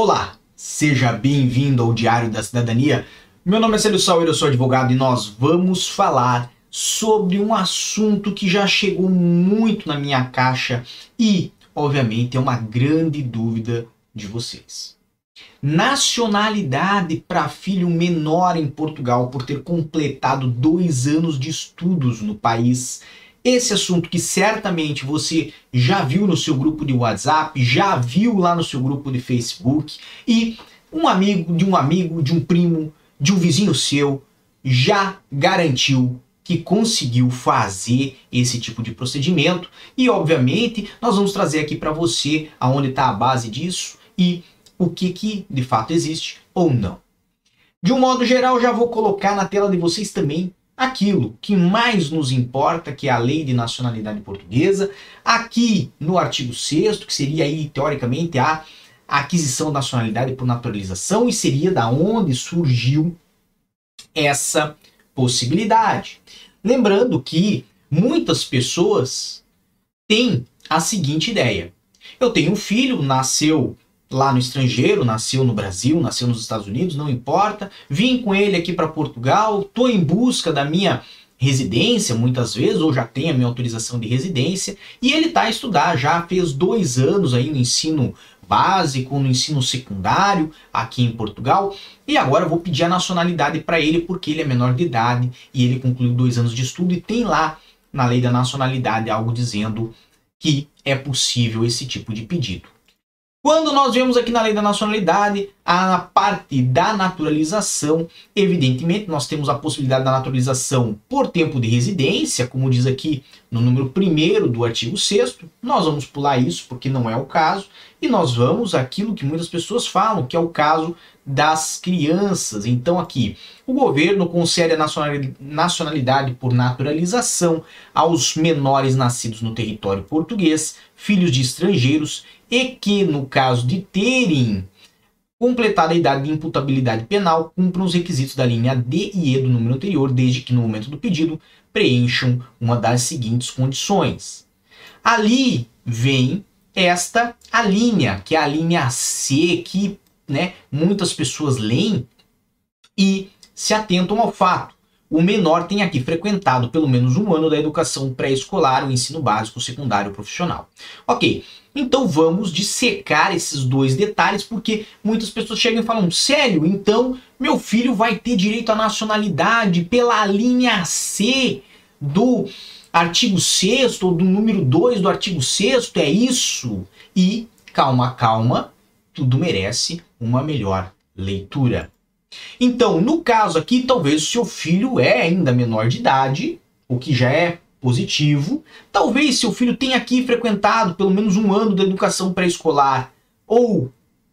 Olá, seja bem-vindo ao Diário da Cidadania. Meu nome é Célio Sauer, eu sou advogado e nós vamos falar sobre um assunto que já chegou muito na minha caixa e, obviamente, é uma grande dúvida de vocês. Nacionalidade para filho menor em Portugal por ter completado dois anos de estudos no país esse assunto que certamente você já viu no seu grupo de WhatsApp, já viu lá no seu grupo de Facebook e um amigo de um amigo, de um primo, de um vizinho seu já garantiu que conseguiu fazer esse tipo de procedimento e obviamente nós vamos trazer aqui para você aonde está a base disso e o que que de fato existe ou não. De um modo geral, já vou colocar na tela de vocês também aquilo que mais nos importa, que é a lei de nacionalidade portuguesa, aqui no artigo 6 que seria aí, teoricamente, a aquisição da nacionalidade por naturalização, e seria da onde surgiu essa possibilidade. Lembrando que muitas pessoas têm a seguinte ideia. Eu tenho um filho, nasceu lá no estrangeiro, nasceu no Brasil, nasceu nos Estados Unidos, não importa. Vim com ele aqui para Portugal, estou em busca da minha residência, muitas vezes, ou já tenho a minha autorização de residência, e ele está a estudar, já fez dois anos aí no ensino básico, no ensino secundário aqui em Portugal, e agora vou pedir a nacionalidade para ele porque ele é menor de idade e ele concluiu dois anos de estudo e tem lá na lei da nacionalidade algo dizendo que é possível esse tipo de pedido. Quando nós vemos aqui na lei da nacionalidade, a parte da naturalização, evidentemente nós temos a possibilidade da naturalização por tempo de residência, como diz aqui no número 1 do artigo 6 Nós vamos pular isso porque não é o caso, e nós vamos aquilo que muitas pessoas falam, que é o caso das crianças. Então aqui, o governo concede a nacionalidade por naturalização aos menores nascidos no território português, filhos de estrangeiros e que, no caso de terem completado a idade de imputabilidade penal, cumpram os requisitos da linha D e E do número anterior, desde que no momento do pedido preencham uma das seguintes condições. Ali vem esta a linha, que é a linha C, que né, muitas pessoas leem e se atentam ao fato. O menor tem aqui frequentado pelo menos um ano da educação pré-escolar, o ensino básico, secundário profissional. Ok, então vamos dissecar esses dois detalhes, porque muitas pessoas chegam e falam: sério, então meu filho vai ter direito à nacionalidade pela linha C do artigo 6 ou do número 2 do artigo 6 é isso? E calma, calma, tudo merece uma melhor leitura. Então, no caso aqui, talvez o seu filho é ainda menor de idade, o que já é positivo. Talvez seu filho tenha aqui frequentado pelo menos um ano da educação pré-escolar ou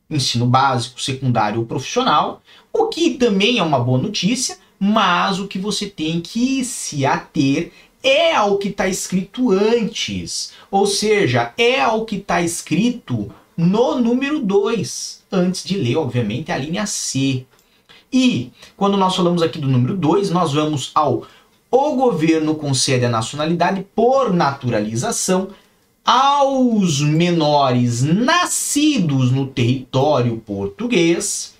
ensino básico, secundário ou profissional, o que também é uma boa notícia, mas o que você tem que se ater é ao que está escrito antes, ou seja, é ao que está escrito no número 2, antes de ler, obviamente, a linha C. E quando nós falamos aqui do número 2, nós vamos ao o governo concede a nacionalidade por naturalização aos menores nascidos no território português,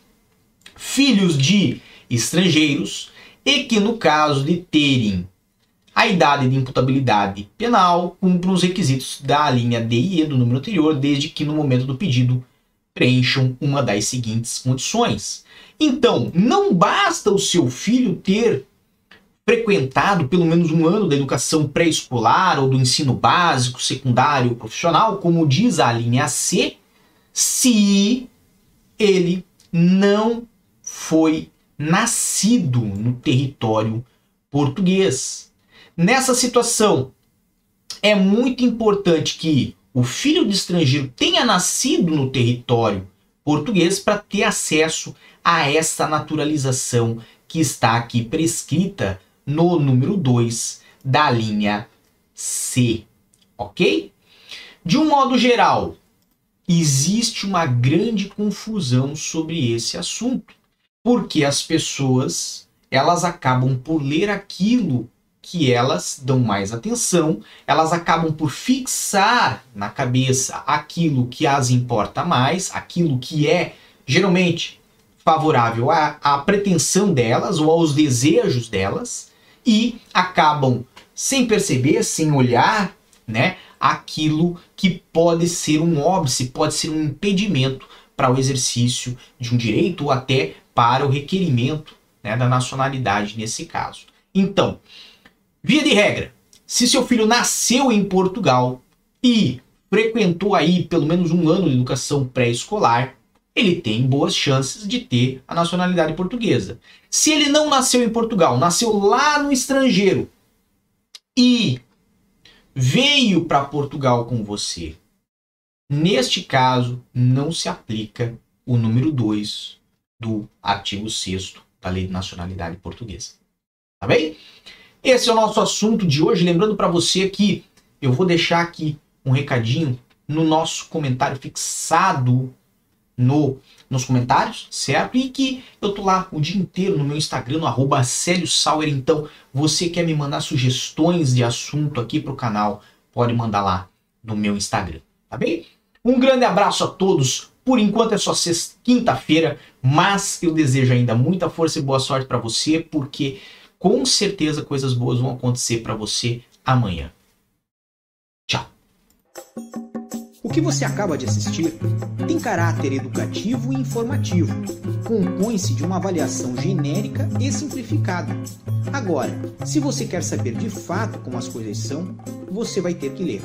filhos de estrangeiros e que, no caso de terem a idade de imputabilidade penal, cumpram os requisitos da linha D e E do número anterior, desde que no momento do pedido preencham uma das seguintes condições. Então, não basta o seu filho ter frequentado pelo menos um ano da educação pré-escolar ou do ensino básico, secundário ou profissional, como diz a linha C, se ele não foi nascido no território português. Nessa situação, é muito importante que o filho de estrangeiro tenha nascido no território português para ter acesso a essa naturalização que está aqui prescrita no número 2 da linha C, ok? De um modo geral, existe uma grande confusão sobre esse assunto, porque as pessoas elas acabam por ler aquilo que elas dão mais atenção, elas acabam por fixar na cabeça aquilo que as importa mais, aquilo que é geralmente favorável à, à pretensão delas ou aos desejos delas e acabam sem perceber, sem olhar, né, aquilo que pode ser um óbice, pode ser um impedimento para o exercício de um direito ou até para o requerimento né, da nacionalidade nesse caso. Então, via de regra, se seu filho nasceu em Portugal e frequentou aí pelo menos um ano de educação pré-escolar, ele tem boas chances de ter a nacionalidade portuguesa. Se ele não nasceu em Portugal, nasceu lá no estrangeiro e veio para Portugal com você, neste caso não se aplica o número 2 do artigo 6 da Lei de Nacionalidade Portuguesa. Tá bem? Esse é o nosso assunto de hoje. Lembrando para você que eu vou deixar aqui um recadinho no nosso comentário fixado no, nos comentários, certo? E que eu tô lá o dia inteiro no meu Instagram, no arroba Sauer. Então, você quer me mandar sugestões de assunto aqui pro canal, pode mandar lá no meu Instagram, tá bem? Um grande abraço a todos. Por enquanto é só quinta-feira, mas eu desejo ainda muita força e boa sorte para você, porque com certeza coisas boas vão acontecer para você amanhã. Tchau. O que você acaba de assistir tem caráter educativo e informativo. Compõe-se de uma avaliação genérica e simplificada. Agora, se você quer saber de fato como as coisas são, você vai ter que ler.